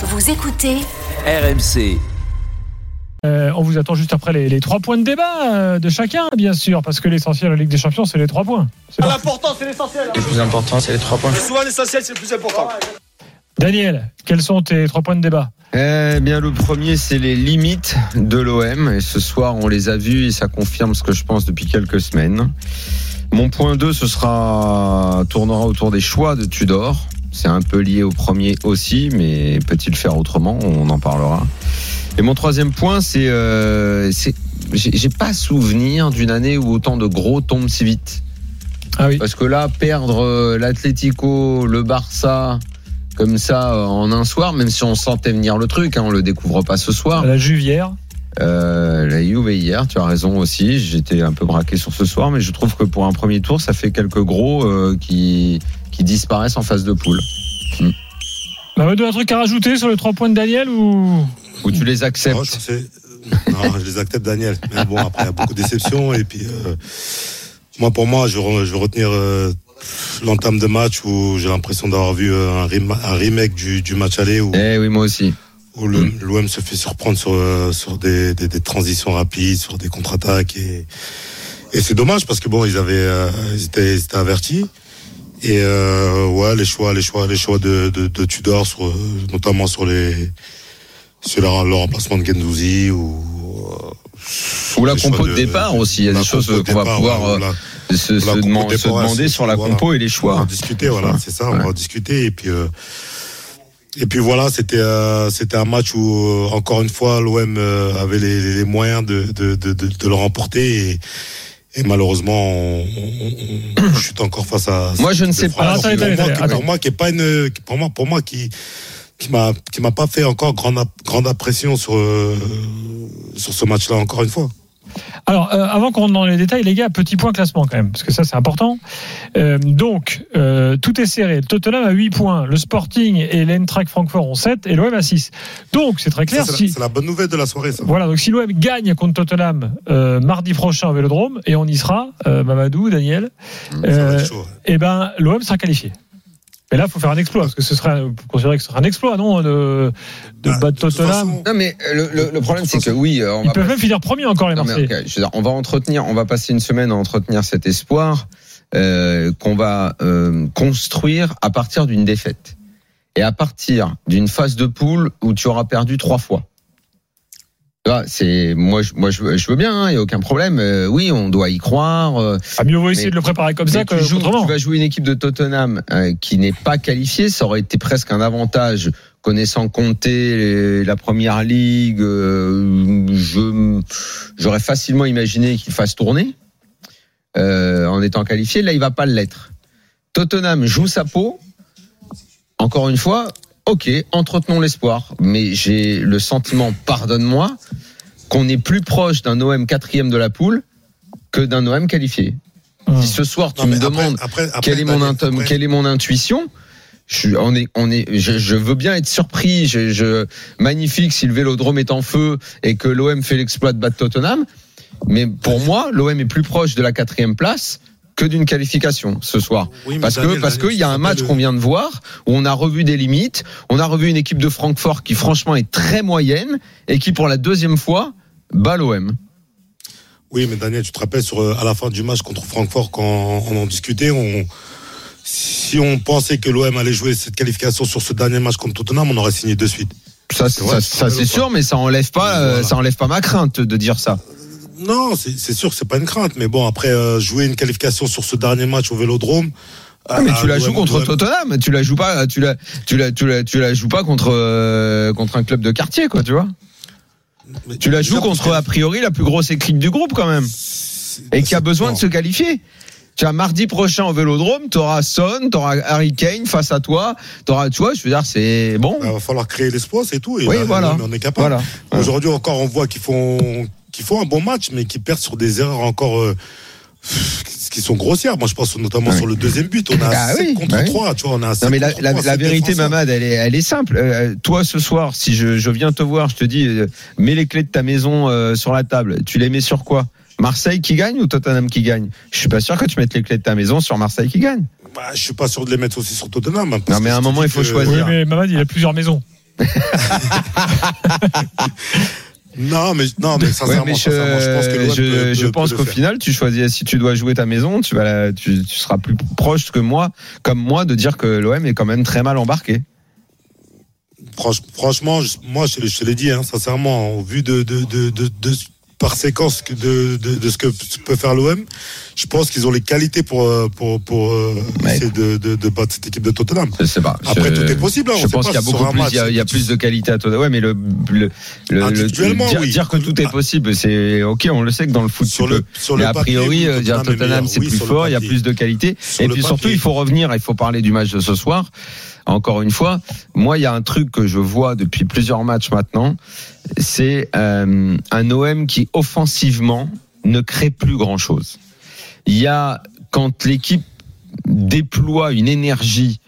Vous écoutez RMC. Euh, on vous attend juste après les, les trois points de débat euh, de chacun, bien sûr, parce que l'essentiel de la Ligue des Champions, c'est les trois points. C'est parti. L'important, c'est l'essentiel. Le plus important, c'est les trois points. Souvent, l'essentiel, c'est le plus important. Daniel, quels sont tes trois points de débat Eh bien, le premier, c'est les limites de l'OM. Et ce soir, on les a vus et ça confirme ce que je pense depuis quelques semaines. Mon point 2, ce sera tournera autour des choix de Tudor. C'est un peu lié au premier aussi, mais peut-il faire autrement? On en parlera. Et mon troisième point, c'est, euh, j'ai pas souvenir d'une année où autant de gros tombent si vite. Ah oui. Parce que là, perdre euh, l'Atlético, le Barça, comme ça, euh, en un soir, même si on sentait venir le truc, hein, on le découvre pas ce soir. La Juvière. Euh, la Juve hier, tu as raison aussi. J'étais un peu braqué sur ce soir, mais je trouve que pour un premier tour, ça fait quelques gros euh, qui, qui disparaissent en phase de poule. Mamadou, un truc à rajouter sur les trois points de Daniel ou? Où tu les Non, acceptes. je, sais- non, je les accepte, Daniel. Mais bon, après, il y a beaucoup de déceptions. Et puis, euh, moi, pour moi, je, re- je vais retenir euh, l'entame de match où j'ai l'impression d'avoir vu euh, un, rem- un remake du, du match aller où, Eh oui, moi aussi. Où l'OM se fait surprendre sur, euh, sur des, des, des transitions rapides, sur des contre-attaques. Et, et c'est dommage parce que bon, ils avaient, euh, ils étaient, ils étaient avertis. Et euh, ouais, les choix, les choix, les choix de, de, de Tudor, sur, notamment sur les sur leur, leur remplacement de Gendouzi ou Ou la compo choix de départ aussi. Il y a des choses qu'on va pouvoir voilà. se, se se demander sur la voilà. compo et les On va choix. en discuter, voilà, c'est ça, on va en discuter. Et puis, euh, et puis voilà, c'était euh, c'était un match où, euh, encore une fois, l'OM euh, avait les, les moyens de, de, de, de, de le remporter. Et, et malheureusement, on, on- on chute encore face à. Moi, je ne sais pas. Attendez, pour, moi, qui- pour moi, qui est pas une, pour moi, pour moi, qui qui m'a qui m'a pas fait encore grande grande impression sur euh, sur ce match-là encore une fois. Alors, euh, avant qu'on rentre dans les détails, les gars, petit point classement quand même, parce que ça c'est important. Euh, donc, euh, tout est serré. Tottenham a 8 points, le Sporting et l'Eintracht Francfort ont 7 et l'OM a 6. Donc, c'est très clair. C'est si... la, bonne nouvelle de la soirée, ça. Voilà, donc si l'OM gagne contre Tottenham mardi prochain au Vélodrome, et on y sera, Mamadou, Daniel, être chaud. eh ben, l'OM sera qualifié. Mais là, il faut faire un exploit, parce que ce serait, vous considérez que ce sera un exploit, non, de, de Bah, battre Tottenham. façon, Non, mais le, le- le problème, c'est que oui, euh, on Ils va peuvent pas- même finir premier encore, les Non, mais Marseillais. ok, je veux dire, on va entretenir, on va passer une semaine à entretenir cet espoir euh, qu'on va euh, construire à partir d'une défaite et à partir d'une phase de poule où tu auras perdu trois fois. Vois, C'est moi, je, moi, je, veux- je veux bien, il y a aucun problème. Euh, oui, on doit y croire. euh, Ah, mieux vaut essayer de le préparer comme ça que tu, joues- autrement. tu vas jouer une équipe de Tottenham euh, qui n'est pas qualifiée, ça aurait été presque un avantage connaissant Comté, les- la première ligue. euh, je j'aurais facilement imaginé qu'il fasse tourner euh, en étant qualifié. Là, il va pas l'être. Tottenham joue sa peau. Encore une fois, ok, entretenons l'espoir, mais j'ai le sentiment, pardonne-moi, qu'on est plus proche d'un OM quatrième de la poule que d'un OM qualifié. Hum. Si ce soir tu non, me après- demandes après- après, quelle est mon intum- quelle est mon intuition, je, suis- on est, on est, je, je veux bien être surpris. Je, je- magnifique si le Vélodrome est en feu et que l'OM fait l'exploit de battre Tottenham. Mais pour moi, l'OM est plus proche de la quatrième place que d'une qualification ce soir. Oui, Parce que parce qu'il y a un match qu'on vient de voir où on a revu des limites, on a revu une équipe de Francfort qui franchement est très moyenne et qui pour la deuxième fois bat l'OM. Oui, mais Daniel, tu te rappelles sur euh, à la fin du match contre Francfort quand on en discutait, on si on pensait que l'OM allait jouer cette qualification sur ce dernier match contre Tottenham, on aurait signé de suite. Ça, C'est vrai, ça, ça, c'est c'est sûr, mais ça enlève pas, euh, Voilà. ça enlève pas ma crainte de dire ça. Non, c'est sûr que c'est pas une crainte, mais bon après euh, jouer une qualification sur ce dernier match au Vélodrome. Ah, mais euh, tu la l'OM joues contre Tottenham, tu la joues pas, tu la, tu la, tu la, tu la joues pas contre euh, contre un club de quartier, quoi, tu vois. mais Tu la joues contre a priori la plus grosse équipe du groupe quand même, et qui a besoin non. de se qualifier. Tu as mardi prochain au Vélodrome, t'auras Son, t'auras Harry Kane face à toi, t'auras, tu vois, je veux dire, c'est bon. Il va falloir créer l'espoir, c'est tout. Et Oui, là, voilà. on est capable. Voilà. Aujourd'hui encore, on voit qu'ils font qu'ils font un bon match, mais qu'ils perdent sur des erreurs encore euh, qui sont grossières. Moi, je pense notamment Ouais. sur le deuxième but. On a Bah 7 oui, contre bah oui. 3, tu vois. On a Non 7 mais la, contre la, 3, la c'est vérité. Mamad, elle est, elle est simple. Euh, toi, ce soir, si je, je viens te voir, je te dis, euh, mets les clés de ta maison euh, sur la table. Tu les mets sur quoi? Marseille qui gagne ou Tottenham qui gagne? Je suis pas sûr que tu mettes les clés de ta maison sur Marseille qui gagne. Bah, je suis pas sûr de les mettre aussi sur Tottenham. hein, parce Non, mais à un moment, il faut que- choisir. Oui, mais Mamad, il a plusieurs maisons. Non, mais non, mais Ouais, sincèrement, mais je, sincèrement, je pense que l'OM je- peut- je peut- pense peut qu'au final, tu choisis, si tu dois jouer ta maison, tu vas, la- tu, tu seras plus proche que moi, comme moi, de dire que l'OM est quand même très mal embarqué. Franch- franchement, moi, je, te l'ai- je te l'ai dit, hein, sincèrement, au vu de, de, de, de, de- par séquence que de, de, de ce que peut faire l'OM, je pense qu'ils ont les qualités pour, euh, pour, pour euh, essayer de, de, de battre cette équipe de Tottenham. Je sais pas. Après, Je- tout est possible. hein, Je pense qu'il y a beaucoup plus, il y a, il y a plus de qualité à toi. Ouais, mais le, le, le- dire, oui. dire que tout est Ah. possible, c'est ok, on le sait que dans le foot, Sur tu le, peux. sur Mais a priori, euh, dire Tottenham c'est Oui, plus fort, il y a plus de qualité. Sur Et puis surtout, il faut revenir, il faut parler du match de ce soir. Encore une fois, moi, il y a un truc que je vois depuis plusieurs matchs maintenant, c'est euh, un OM qui offensivement ne crée plus grand chose. Il y a quand l'équipe déploie une énergie,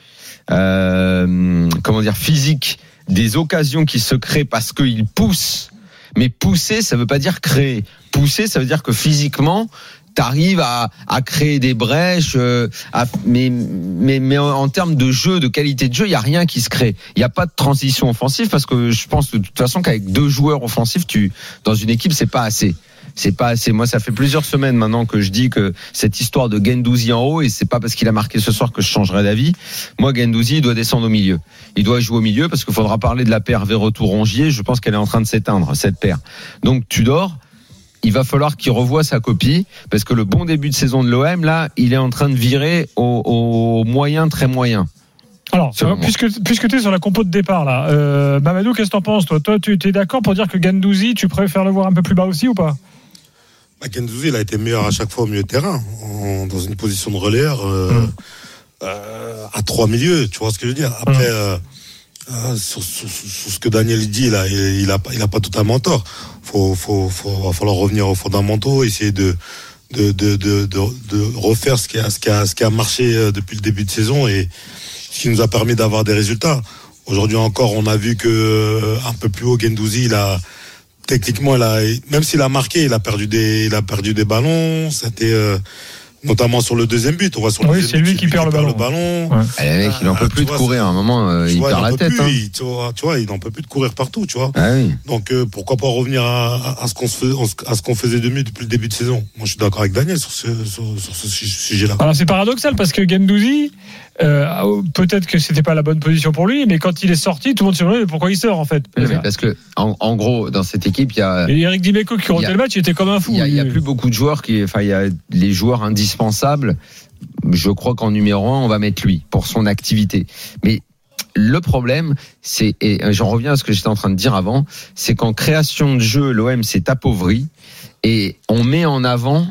euh, comment dire, physique, des occasions qui se créent parce qu'ils poussent. Mais pousser, ça veut pas dire créer. Pousser, ça veut dire que physiquement, t'arrives à, à créer des brèches, euh, à- mais, mais, mais en, termes de jeu, de qualité de jeu, il y a rien qui se crée. Il n'y a pas de transition offensive parce que je pense de toute façon qu'avec deux joueurs offensifs, tu dans une équipe, c'est pas assez. C'est pas assez. Moi, ça fait plusieurs semaines maintenant que je dis que cette histoire de Gendouzi en haut, et c'est pas parce qu'il a marqué ce soir que je changerai d'avis. Moi, Gendouzi, il doit descendre au milieu. Il doit jouer au milieu parce qu'il faudra parler de la paire Verretou-Rongier. Je pense qu'elle est en train de s'éteindre, cette paire. Donc, Tudor, il va falloir qu'il revoie sa copie parce que le bon début de saison de l'OM, là, il est en train de virer au, au moyen, très moyen. Alors, moi. puisque, puisque tu es sur la compo de départ, là, euh, Mamadou, qu'est-ce que t'en penses, toi? Toi, tu es d'accord pour dire que Gandouzi, tu préfères le voir un peu plus bas aussi ou pas? Bah, Gendouzi, il a été meilleur à chaque fois au milieu de terrain, en- dans une position de relayeur, euh, euh, à trois milieux, tu vois ce que je veux dire? Après, euh, euh, sur, sur- sur- ce que Daniel dit, là, il, il a, pas- il a pas totalement tort. Faut, faut, faut, va falloir revenir aux fondamentaux, essayer de, de, de, de, de, de refaire ce qui a, ce qui a, ce qui a marché euh, depuis le début de saison et ce qui nous a permis d'avoir des résultats. Aujourd'hui encore, on a vu que euh, un peu plus haut, Gendouzi, il a techniquement, il a, même s'il a marqué, il a perdu des, il a perdu des ballons. C'était euh, notamment sur le deuxième but. On voit sur le Oui, deuxième c'est lui but, qui perd le ballon. ballon. Ouais. Le mec, il en peut Ah, plus tu de courir. À un moment, euh, Tu il vois, perd la peut tête. plus, hein. il- tu, vois, tu vois, il n'en peut plus de courir partout, tu vois. Ah oui. Donc euh, pourquoi pas revenir à, ce qu'on se fais- à ce qu'on faisait de mieux depuis le début de saison. Moi, je suis d'accord avec Daniel sur ce, sur, sur ce su- sujet-là. Alors, c'est paradoxal parce que Gendouzi, euh, peut-être que c'était pas la bonne position pour lui, mais quand il est sorti, tout le monde se demandait pourquoi il sort, en fait. Oui, parce que, en, en gros, dans cette équipe, il y a, Et Eric Dimeco qui a- le match, il était comme un fou. il y a, plus beaucoup de joueurs qui, enfin, il y a les joueurs indispensables. Je crois qu'en numéro un, on va mettre lui pour son activité. Mais le problème, c'est, et j'en reviens à ce que j'étais en train de dire avant, c'est qu'en création de jeu, l'OM s'est appauvri et on met en avant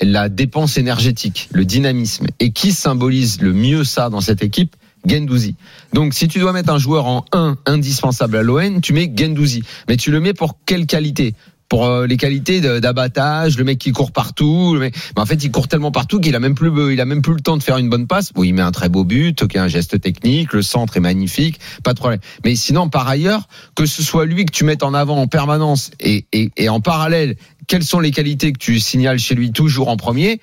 la dépense énergétique, le dynamisme. Et qui symbolise le mieux ça dans cette équipe Gendouzi. Donc si tu dois mettre un joueur en 1 indispensable à l'ON, tu mets Gendouzi. Mais tu le mets pour quelle qualité? Pour euh, les qualités d'abattage, le mec qui court partout. Mais en fait, il court tellement partout qu'il a même plus, il a même plus le temps de faire une bonne passe. Bon, il met un très beau but, ok, un geste technique, le centre est magnifique, pas de problème. Mais sinon, par ailleurs, que ce soit lui que tu mettes en avant en permanence et, et, et en parallèle, quelles sont les qualités que tu signales chez lui toujours en premier?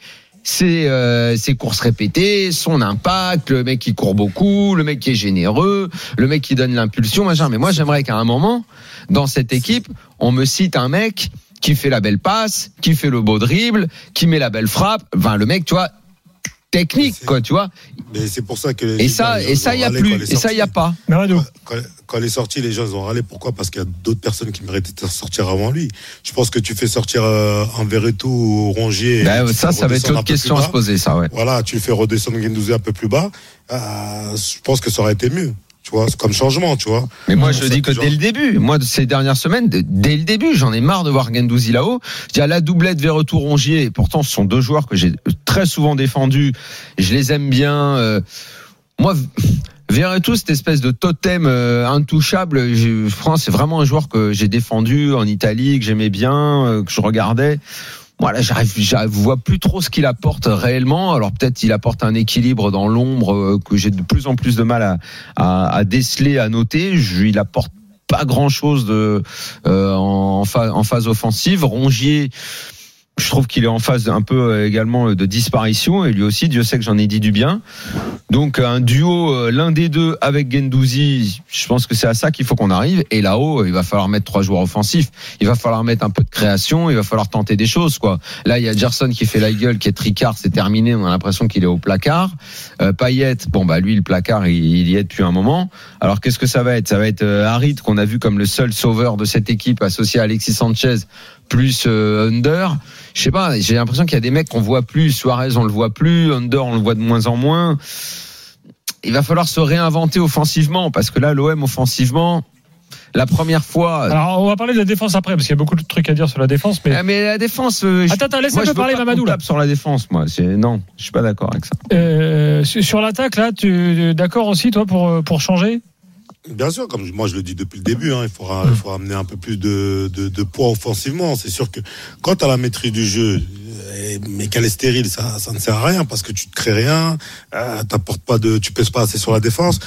C'est euh, ses courses répétées, son impact, le mec qui court beaucoup, le mec qui est généreux, le mec qui donne l'impulsion, machin. Mais moi, j'aimerais qu'à un moment, dans cette équipe, on me cite un mec qui fait la belle passe, qui fait le beau dribble, qui met la belle frappe. Enfin, le mec, tu vois, technique, quoi, tu vois. Mais c'est pour ça que les Et gens, ça, et ça, il y a plus. Et ça, il y a pas. Quand, quand elle est sortie, les gens ils ont râlé. Pourquoi? Parce qu'il y a d'autres personnes qui méritaient de sortir avant lui. Je pense que tu fais sortir euh, un Verretou ou Rongier. et Ben, ça, ça va être redescendre un l'autre peu question à se poser, ça, ouais. Voilà, tu le fais redescendre Gendouzi un peu plus bas. euh, je pense que ça aurait été mieux. Tu vois, c'est comme changement, tu vois. Mais moi, Ouais, je dis que genre- dès le début, moi, de ces dernières semaines, dès le début, j'en ai marre de voir Gendouzi là-haut. Je dis à la doublette vers retour Rongier. Et pourtant, ce sont deux joueurs que j'ai très souvent défendus. Je les aime bien. euh, moi, Verretou, cette espèce de totem euh, intouchable, je France, c'est vraiment un joueur que j'ai défendu en Italie, que j'aimais bien, euh, que je regardais. Voilà, j'arrive, j'arrive, vois plus trop ce qu'il apporte réellement. Alors peut-être il apporte un équilibre dans l'ombre euh, que j'ai de plus en plus de mal à, à, à déceler, à noter. Je, il apporte pas grand chose de euh, en, phase, en phase offensive. Rongier, je trouve qu'il est en phase un peu euh, également de disparition. Et lui aussi Dieu sait que j'en ai dit du bien. Donc un duo euh, l'un des deux avec Gendouzi je pense que c'est à ça qu'il faut qu'on arrive. Et là-haut il va falloir mettre trois joueurs offensifs. Il va falloir mettre un peu de création. Il va falloir tenter des choses quoi. Là il y a Gerson qui fait la gueule qui est tricard c'est terminé. On a l'impression qu'il est au placard. Euh, Payet bon bah lui le placard il, il y est depuis un moment. Alors qu'est-ce que ça va être? Ça va être euh, Harit qu'on a vu comme le seul sauveur de cette équipe associé à Alexis Sanchez plus euh, Under. Je sais pas, j'ai l'impression qu'il y a des mecs qu'on voit plus. Suarez, on le voit plus. Under, on le voit de moins en moins. Il va falloir se réinventer offensivement parce que là, l'OM offensivement, la première fois. Alors, on va parler de la défense après, parce qu'il y a beaucoup de trucs à dire sur la défense. Mais, Ah, mais la défense. euh, je- attends, attends, laisse moi, un je peu veux parler Mamadou. Là. sur la défense, moi. Non, je suis pas d'accord avec ça. Euh, sur l'attaque, là, tu d'accord aussi, toi, pour, euh, pour changer? Bien sûr, comme moi je le dis depuis le début, hein, il faudra, il faut amener un peu plus de, de, de poids offensivement. C'est sûr que quand tu as la maîtrise du jeu, euh, mais qu'elle est stérile, ça, ça ne sert à rien parce que tu ne crées rien, euh, t'apportes pas de, tu pèses pas assez sur la défense.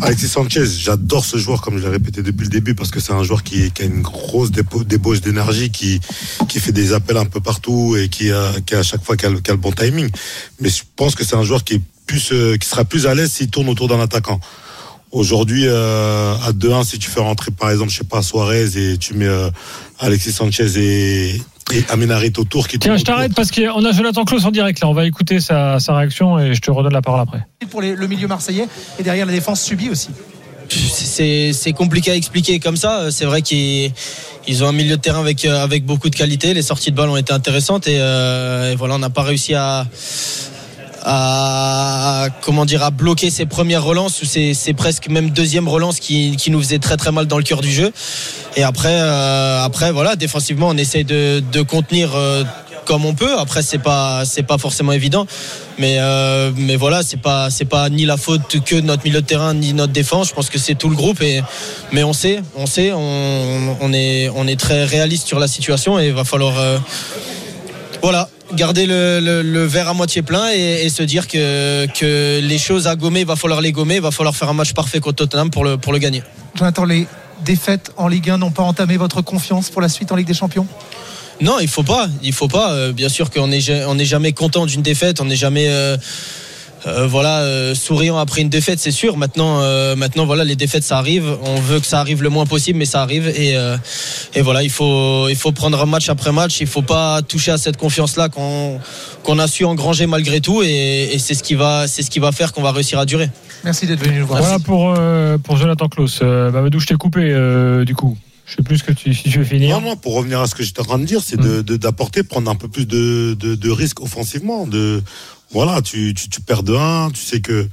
Alexis Sanchez, j'adore ce joueur comme je l'ai répété depuis le début parce que c'est un joueur qui, qui a une grosse débauche d'énergie, qui, qui fait des appels un peu partout et qui, a, qui à chaque fois qui a, le- qui a le bon timing. Mais je pense que c'est un joueur qui est plus, euh, qui sera plus à l'aise s'il tourne autour d'un attaquant. Aujourd'hui, euh, à 2-1, si tu fais rentrer, par exemple, je sais pas, Suarez et tu mets euh, Alexis Sanchez et, et Aminarit autour qui Tiens, je t'arrête parce qu'on a Jonathan Klaus en direct, là. On va écouter sa, sa réaction et je te redonne la parole après. pour les- le milieu marseillais et derrière la défense subie aussi. c'est compliqué à expliquer comme ça. C'est vrai qu'ils ils ont un milieu de terrain avec euh, avec beaucoup de qualité. Les sorties de balles ont été intéressantes et, euh, et voilà, on n'a pas réussi à à comment dire à bloquer ces premières relances ou ces, ces presque même deuxième relance qui, qui nous faisait très très mal dans le cœur du jeu. Et après euh, après voilà défensivement on essaye de, de contenir euh, comme on peut. Après c'est pas c'est pas forcément évident, mais euh, mais voilà c'est pas c'est pas ni la faute que de notre milieu de terrain ni notre défense. Je pense que c'est tout le groupe et mais on sait on sait on, on est on est très réaliste sur la situation et il va falloir euh, voilà garder le, le, le verre à moitié plein et, et se dire que, que les choses à gommer, il va falloir les gommer, il va falloir faire un match parfait contre Tottenham pour le, pour le gagner. Jonathan, les défaites en Ligue 1 n'ont pas entamé votre confiance pour la suite en Ligue des Champions? Non, il faut pas. Il faut pas. Euh, bien sûr qu'on n'est jamais content d'une défaite. On n'est jamais euh, euh, voilà euh, souriant après une défaite, c'est sûr. Maintenant, euh, maintenant voilà, les défaites ça arrive. On veut que ça arrive le moins possible, mais ça arrive. Et, euh, et voilà, il faut il faut prendre match après match. Il faut pas toucher à cette confiance là qu'on qu'on a su engranger malgré tout. Et, et c'est ce qui va c'est ce qui va faire qu'on va réussir à durer. Merci d'être venu nous voir. Voilà pour, euh, pour Jonathan Klaus. Euh, Mamadou, je t'ai coupé, euh, du coup. Je sais plus ce que tu, si tu veux finir. Non, non, pour revenir à ce que j'étais en train de dire, c'est de- de- d'apporter, prendre un peu plus de, de, de risques offensivement. De, voilà, tu, tu, tu perds de 1, tu sais que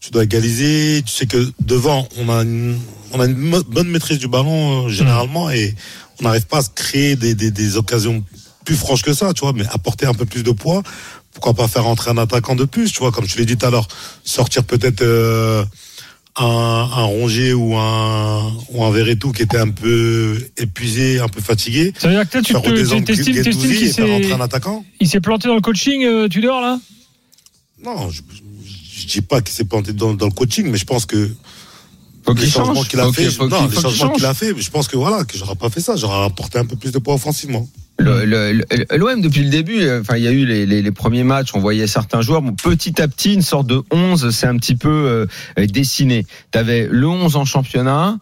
tu dois égaliser, tu sais que devant, on a une, on a une bonne maîtrise du ballon euh, généralement et on n'arrive pas à se créer des, des, des occasions plus franches que ça, tu vois, mais apporter un peu plus de poids. Pourquoi pas faire entrer un attaquant de plus, tu vois, comme je l'ai dit tout à l'heure, sortir peut-être euh, un, un Rongier ou un, ou un Verretou qui était un peu épuisé, un peu fatigué. Ça veut dire que tu t'estimes qu'il s'est un attaquant? il s'est planté dans le coaching, euh, Tudor, là? Non, je, je dis pas qu'il s'est planté dans, dans le coaching, mais je pense que Faut les changements change. qu'il a Faut fait, non, les changements qu'il a je pense que voilà, que j'aurais pas fait ça, j'aurais apporté un peu plus de poids offensivement. L'OM depuis le début, euh, enfin il y a eu les, les- les premiers matchs, on voyait certains joueurs, bon, petit à petit une sorte de 11 c'est un petit peu euh, dessiné. Tu avais le 11 en championnat.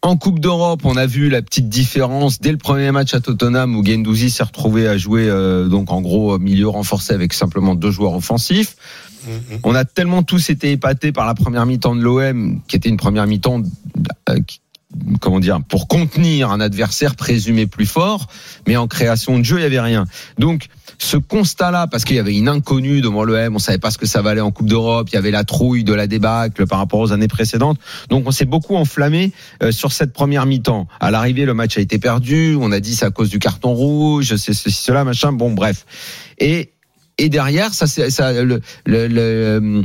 En Coupe d'Europe, on a vu la petite différence dès le premier match à Tottenham où Gendouzi s'est retrouvé à jouer euh, donc en gros milieu renforcé avec simplement deux joueurs offensifs. Mhm. On a tellement tous été épatés par la première mi-temps de l'OM, qui était une première mi-temps, euh, comment dire, pour contenir un adversaire présumé plus fort, mais en création de jeu, il y avait rien. Donc, ce constat-là, parce qu'il y avait une inconnue devant l'OM, on savait pas ce que ça valait en Coupe d'Europe, il y avait la trouille de la débâcle par rapport aux années précédentes. Donc, on s'est beaucoup enflammé euh, sur cette première mi-temps. À l'arrivée, le match a été perdu. On a dit c'est à cause du carton rouge, c'est ceci, cela, machin. Bon, bref. Et et derrière, ça, ça, le, le, le, euh,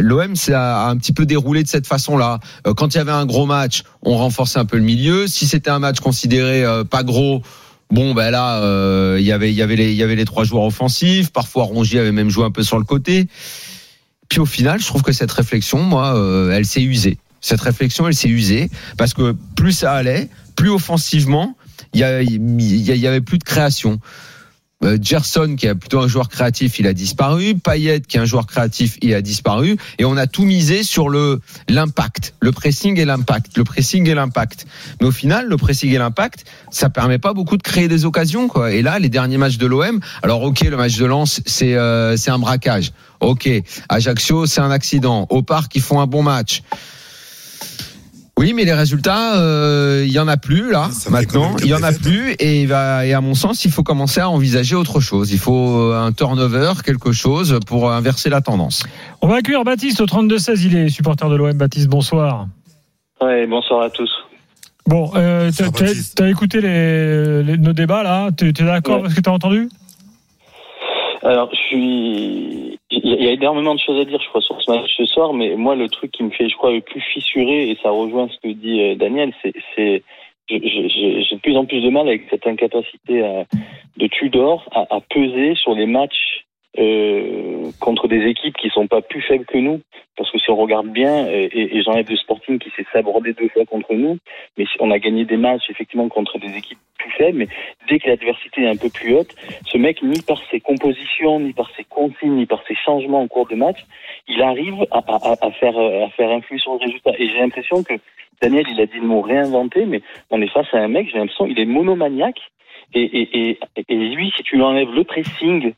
l'OM ça a un petit peu déroulé de cette façon-là. Euh, Quand il y avait un gros match, on renforçait un peu le milieu. Si c'était un match considéré euh, pas gros, bon ben là, euh, il y avait, il y avait les, y avait les trois joueurs offensifs. Parfois, Rongier avait même joué un peu sur le côté. Puis au final, je trouve que cette réflexion, moi, euh, elle s'est usée. Cette réflexion, elle s'est usée parce que plus ça allait, plus offensivement, il y, y avait plus de création. Euh, Gerson, qui est plutôt un joueur créatif, il a disparu. Payet, qui est un joueur créatif, il a disparu. Et on a tout misé sur le l'impact, le pressing et l'impact, le pressing et l'impact. Mais au final, le pressing et l'impact, ça permet pas beaucoup de créer des occasions, quoi. Et là, les derniers matchs de l'OM, alors ok, le match de Lens, c'est euh, c'est un braquage. Ok, Ajaccio, c'est un accident. Au parc, ils font un bon match. Oui, mais les résultats, euh, il y en a plus là. Ça Maintenant, il y en a plus et, il va, et à mon sens, il faut commencer à envisager autre chose. Il faut euh, un turnover, quelque chose pour inverser la tendance. On va accueillir Baptiste au 32-16. Il est supporter de l'OM. Baptiste, bonsoir. Ouais, bonsoir à tous. Bon, euh, t'as, écouté les, les- nos débats là? T'es, t'es d'accord Ouais. avec ce que t'as entendu? Alors, je suis. Il y a- énormément de choses à dire, je crois, sur ce match ce soir, mais moi, le truc qui me fait, je crois, le plus fissurer, et ça rejoint ce que dit euh, Daniel, c'est. J'ai de plus en plus de mal avec cette incapacité à- de Tudor à peser sur les matchs euh, contre des équipes qui sont pas plus faibles que nous. Parce que si on regarde bien, et, et- j'enlève le Sporting qui s'est sabordé deux fois contre nous, mais on a gagné des matchs effectivement contre des équipes plus faibles, mais dès que l'adversité est un peu plus haute, ce mec, ni par ses compositions, ni par ses consignes, ni par ses changements au cours de match, il arrive à, à- à faire, à faire influer sur le résultat. Et j'ai l'impression que Daniel, il a dit le mot réinventer, mais on est face à un mec, j'ai l'impression, il est monomaniaque. Et, et, et, et lui, si tu lui enlèves le pressing,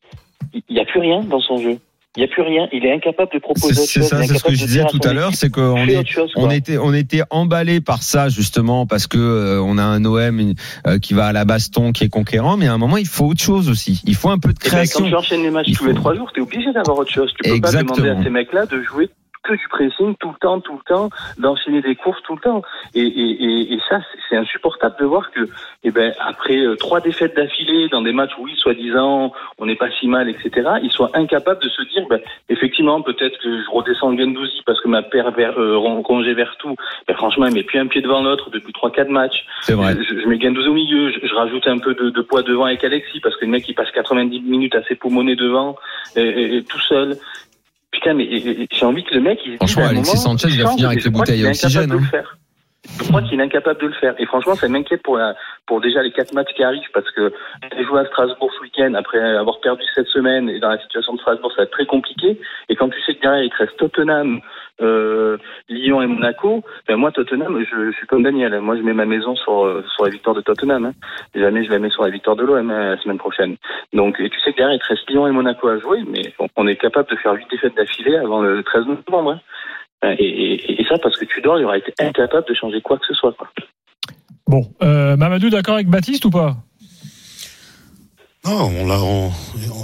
il n'y a plus rien dans son jeu. Il n'y a plus rien. Il est incapable de proposer c'est ça, c'est ce que je disais tout à l'heure, c'est qu'on est chose, on était on était emballé par ça justement parce que euh, on a un OM euh, qui va à la baston, qui est conquérant, mais à un moment il faut autre chose aussi. Il faut un peu de Eh ben, création. quand tu enchaînes les matchs Il tous les trois jours, tu es obligé d'avoir autre chose. Tu peux pas demander à ces mecs-là de jouer que du pressing tout le temps, tout le temps, d'enchaîner des courses tout le temps. Et, et, et, et ça, c'est- insupportable de voir que, eh ben, après euh, trois défaites d'affilée dans des matchs où, oui, soi-disant, on n'est pas si mal, etc., ils soient incapables de se dire, ben, effectivement, peut-être que je redescends Gendouzi parce que ma paire vers, euh, rongée vers tout, ben, franchement, il met plus un pied devant l'autre depuis trois, quatre matchs. C'est vrai. Je, je mets Gendouzi au milieu, je, je rajoute un peu de, de poids devant avec Alexis parce que le mec il passe 90 minutes à s'époumoner devant et, et- et tout seul. Putain, mais et- et j'ai envie que le mec il Franchement, Alexis Sanchez, il va finir avec les bouteilles à oxygène, hein. Je crois qu'il est incapable de le faire. Et franchement, ça m'inquiète pour, la- pour déjà les quatre matchs qui arrivent parce que j'ai joué à Strasbourg ce week-end après avoir perdu cette semaine et dans la situation de Strasbourg, ça va être très compliqué. Et quand tu sais que derrière il te reste Tottenham, euh, Lyon et Monaco, ben moi Tottenham, je, je suis comme Daniel. Moi, je mets ma maison sur, sur la victoire de Tottenham. Hein. Jamais je la mets sur la victoire de l'OM hein, la semaine prochaine. Donc, et tu sais que derrière il te reste Lyon et Monaco à jouer, mais on, on est capable de faire huit défaites d'affilée avant le 13 novembre. Hein. Et, et- et ça parce que Tudor, il aurait été incapable de changer quoi que ce soit. Quoi. Bon, euh, Mamadou, d'accord avec Baptiste ou pas? Non, on l'a, on-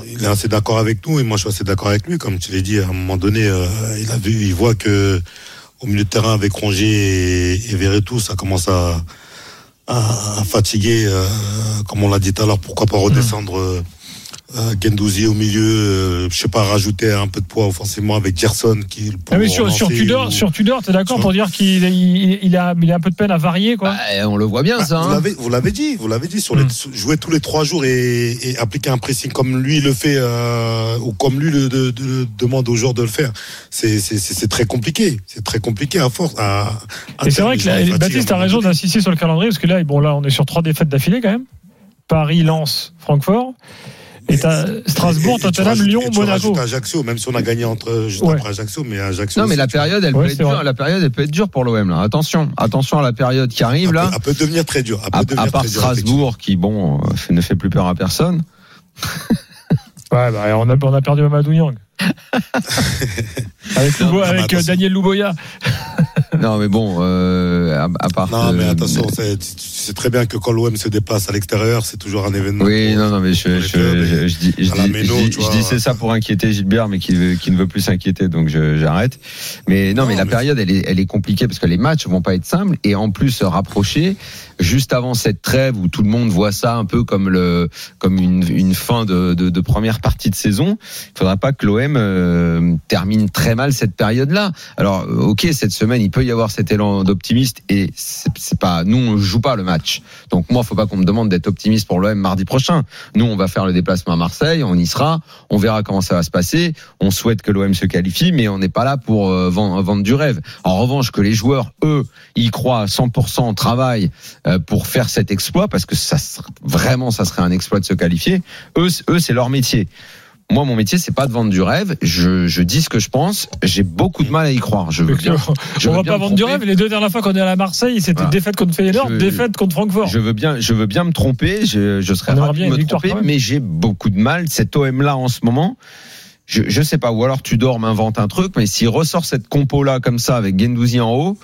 il est assez d'accord avec nous et moi je suis assez d'accord avec lui. Comme tu l'as dit, à un moment donné, euh, il a vu, il voit que au milieu de terrain avec Rongier et, et Verretou, ça commence à, à, à fatiguer. euh, comme on l'a dit tout à l'heure, pourquoi pas redescendre euh, euh, Gendouzi au milieu, euh, je sais pas, rajouter un peu de poids offensivement avec Gerson qui pour Ah, mais sur, Tudor, ou- sur Tudor, t'es d'accord Sur- pour dire qu'il il, il a, il a un peu de peine à varier, quoi Bah, on le voit bien Bah, ça. vous hein. l'avez, vous l'avez dit, vous l'avez dit sur les, Hmm. jouer tous les trois jours et, et appliquer un pressing comme lui le fait euh, ou comme lui le, de- de- demande aux joueurs de le faire. C'est, très compliqué. C'est très compliqué à force. À, à Et c'est vrai que la- Baptiste a raison d'insister sur le calendrier, parce que là, bon, là, on est sur trois défaites d'affilée quand même. Paris, Lens, Francfort. Et t'as Strasbourg, Et- et tu Tottenham, Lyon, et tu Monaco. Ajaccio, même si on a gagné entre juste Ouais. après Ajaccio, mais Ajaccio. Non mais la période elle Ouais, peut être dure, la période elle peut être dure pour l'OM là. Attention, attention à la période qui arrive Elle là. peut, elle peut devenir très dur. Elle peut À, part Strasbourg qui bon euh, ne fait plus peur à personne. Ouais, bah, on, a, on a perdu Mamadou Niang. avec Loubo- Non, mais avec euh, attention. Daniel Louboya. non mais bon, euh, à, à part. Non, mais euh, attention, c'est- tu tu sais très bien que quand l'OM se déplace à l'extérieur, c'est toujours un événement. Oui, non, non, mais je, je, je, je dis, je à la dis, Méno, je dis- tu je vois. dis c'est ça pour inquiéter Gilbert, mais qui, veut- qui ne veut plus s'inquiéter, donc je- j'arrête. Mais non, Non, mais la mais- période, elle est, elle est compliquée parce que les matchs vont pas être simples et en plus se rapprocher juste avant cette trêve où tout le monde voit ça un peu comme le, comme une, une fin de, de, de première partie de saison. Il faudra pas que l'OM euh, termine très mal cette période-là. Alors, euh, ok, cette semaine, il peut y avoir cet élan d'optimiste et c'est pas, nous, on joue pas le match. Donc moi, faut pas qu'on me demande d'être optimiste pour l'OM mardi prochain. Nous, on va faire le déplacement à Marseille, on y sera, on verra comment ça va se passer. On souhaite que l'OM se qualifie, mais on n'est pas là pour euh, vendre, du rêve. En revanche, que les joueurs, eux, ils croient à 100% au travail pour faire cet exploit, parce que ça vraiment, ça serait un exploit de se qualifier. Eux, c'est leur métier. Moi, mon métier, c'est pas de vendre du rêve. Je, je dis ce que je pense. J'ai beaucoup de mal à y croire. Je veux bien. je on veux va bien pas vendre du rêve. Les deux dernières fois qu'on est à Marseille, c'était Voilà. défaite contre Feyenoord, Je- défaite contre Francfort. Je veux bien, je veux bien me tromper. Je, je serais ravi de me victoire tromper, mais j'ai beaucoup de mal. Cet OM là en ce moment, je, je sais pas. Ou alors tu dors, m'invente un truc. Mais s'il ressort cette compo là comme ça avec Gendouzi en haut,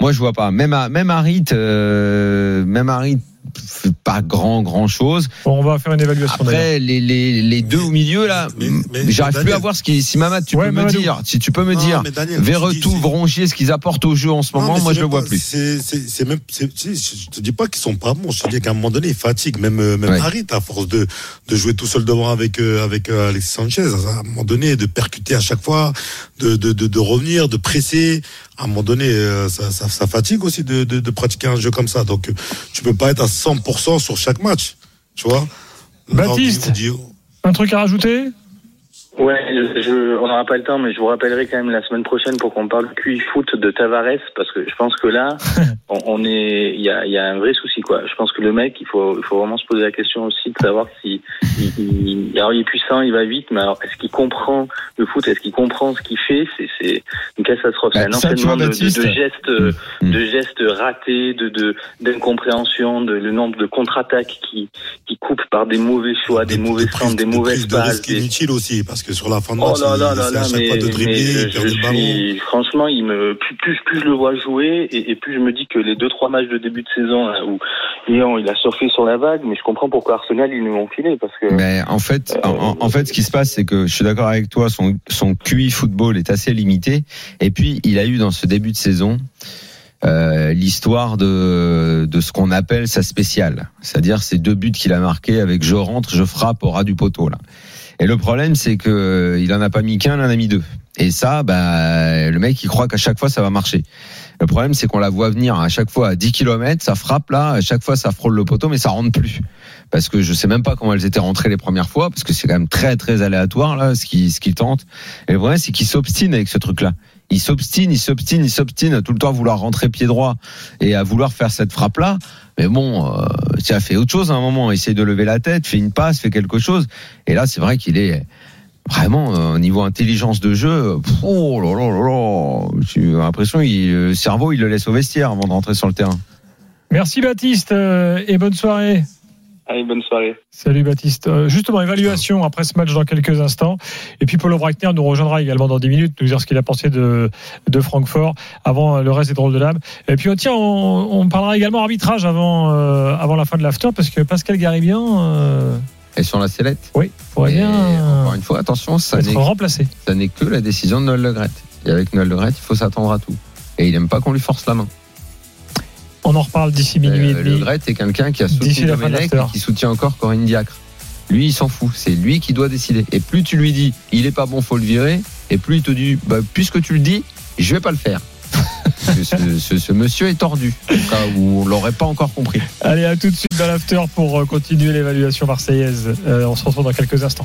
moi je vois pas. Même à, même Harit, euh, même Harit fait pas grand grand chose. Bon, on va faire une évaluation. Après les, les, les deux au milieu là, j'arrive plus à voir ce qui. Si Mamad, tu Ouais, peux me dire, si tu peux me Non, dire, Daniel, Verretou, Vrongier, ce qu'ils apportent au jeu en ce Non, moment, moi je le même vois pas- plus. C'est, même, c'est, tu sais, je te dis pas qu'ils sont pas bons. Je te dis qu'à un moment donné, ils fatiguent. Même, euh, même Ouais. Harit, à force de, de jouer tout seul devant avec, euh, avec euh, Alexis Sanchez, à un moment donné, de percuter à chaque fois, de, de, de, de revenir, de presser. À un moment donné, euh, ça, ça, ça fatigue aussi de, de, de pratiquer un jeu comme ça. Donc, euh, tu peux pas être à 100% sur chaque match. Tu vois? Baptiste. Alors, tu dis- Un truc à rajouter? Ouais, je, on n'aura pas le temps, mais je vous rappellerai quand même la semaine prochaine pour qu'on parle QI foot de Tavares, parce que je pense que là, on, on est, il y a, y a un vrai souci quoi. Je pense que le mec, il faut, il faut vraiment se poser la question aussi de savoir si, il, il- alors il est puissant, il va vite, mais alors est-ce qu'il comprend le foot, est-ce qu'il comprend ce qu'il fait? C'est, c'est une catastrophe, c'est Bah, un enchaînement de, de, de gestes, Mm. de gestes ratés, de, de d'incompréhension, de le nombre de contre-attaques qui, qui coupent par des mauvais choix, des, mauvais centres, des de mauvaises de passes. risques des- inutiles aussi, parce que sur la fin de Oh match, là là il là essaie là, à chaque mais, fois de dribbler, il perd le ballon. franchement, il me plus, plus plus je le vois jouer et, et plus je me dis que les deux trois matchs de début de saison là, où Lyon il a surfé sur la vague, mais je comprends pourquoi Arsenal ils nous ont filé parce que Mais en fait, Euh, en, en fait, ce qui se passe, c'est que je suis d'accord avec toi, son, son QI football est assez limité. Et puis, il a eu dans ce début de saison euh, l'histoire de, de ce qu'on appelle sa spéciale, c'est-à-dire ces deux buts qu'il a marqués avec je rentre, je frappe au ras du poteau là. Et le problème, c'est que euh, il en a pas mis qu'un, il en a mis deux. Et ça, bah, le mec, il croit qu'à chaque fois ça va marcher. Le problème, c'est qu'on la voit venir à chaque fois à 10 km, ça frappe là, à chaque fois ça frôle le poteau, mais ça rentre plus parce que je sais même pas comment elles étaient rentrées les premières fois, parce que c'est quand même très très aléatoire là, ce qui ce tente. Et le problème c'est qu'il s'obstine avec ce truc-là. Il s'obstine, il s'obstine, il s'obstine tout le temps à vouloir rentrer pied droit et à vouloir faire cette frappe-là. Mais bon, euh, as fait autre chose à un moment, essaye de lever la tête, fait une passe, fait quelque chose. Et là, c'est vrai qu'il est vraiment euh, au niveau intelligence de jeu. Oh là là là là, as l'impression il, le cerveau il le laisse au vestiaire avant de rentrer sur le terrain. Merci Baptiste euh, et bonne soirée. Allez bonne soirée. Salut Baptiste. Euh, justement, évaluation après ce match dans quelques instants. Et puis Paulo Breitner nous rejoindra également dans 10 minutes, nous dire ce qu'il a pensé de, de Francfort avant euh, le reste des drôles de l'âme. Et puis, oh, tiens, on, on parlera également arbitrage avant, euh, avant la fin de l'after parce que Pascal Garibian euh, Et sur la sellette. oui, pourrait bien encore une fois, attention, ça n'est remplacé. ça n'est que la décision de Noël Le Gret. Et avec Noël Le Gret, il faut s'attendre à tout. Et il n'aime pas qu'on lui force la main. On en reparle d'ici minuit et Euh, le. Gret est quelqu'un qui a soutenu Domenech et qui soutient encore Corinne Diacre. Lui, il s'en fout. C'est lui qui doit décider. Et plus tu lui dis, il est pas bon, faut le virer. Et plus il te dit, bah, puisque tu le dis, je vais pas le faire. ce, ce- ce- ce monsieur est tordu. Au cas où on l'aurait pas encore compris. Allez, à tout de suite dans l'after pour euh, continuer l'évaluation marseillaise. Euh, on se retrouve dans quelques instants.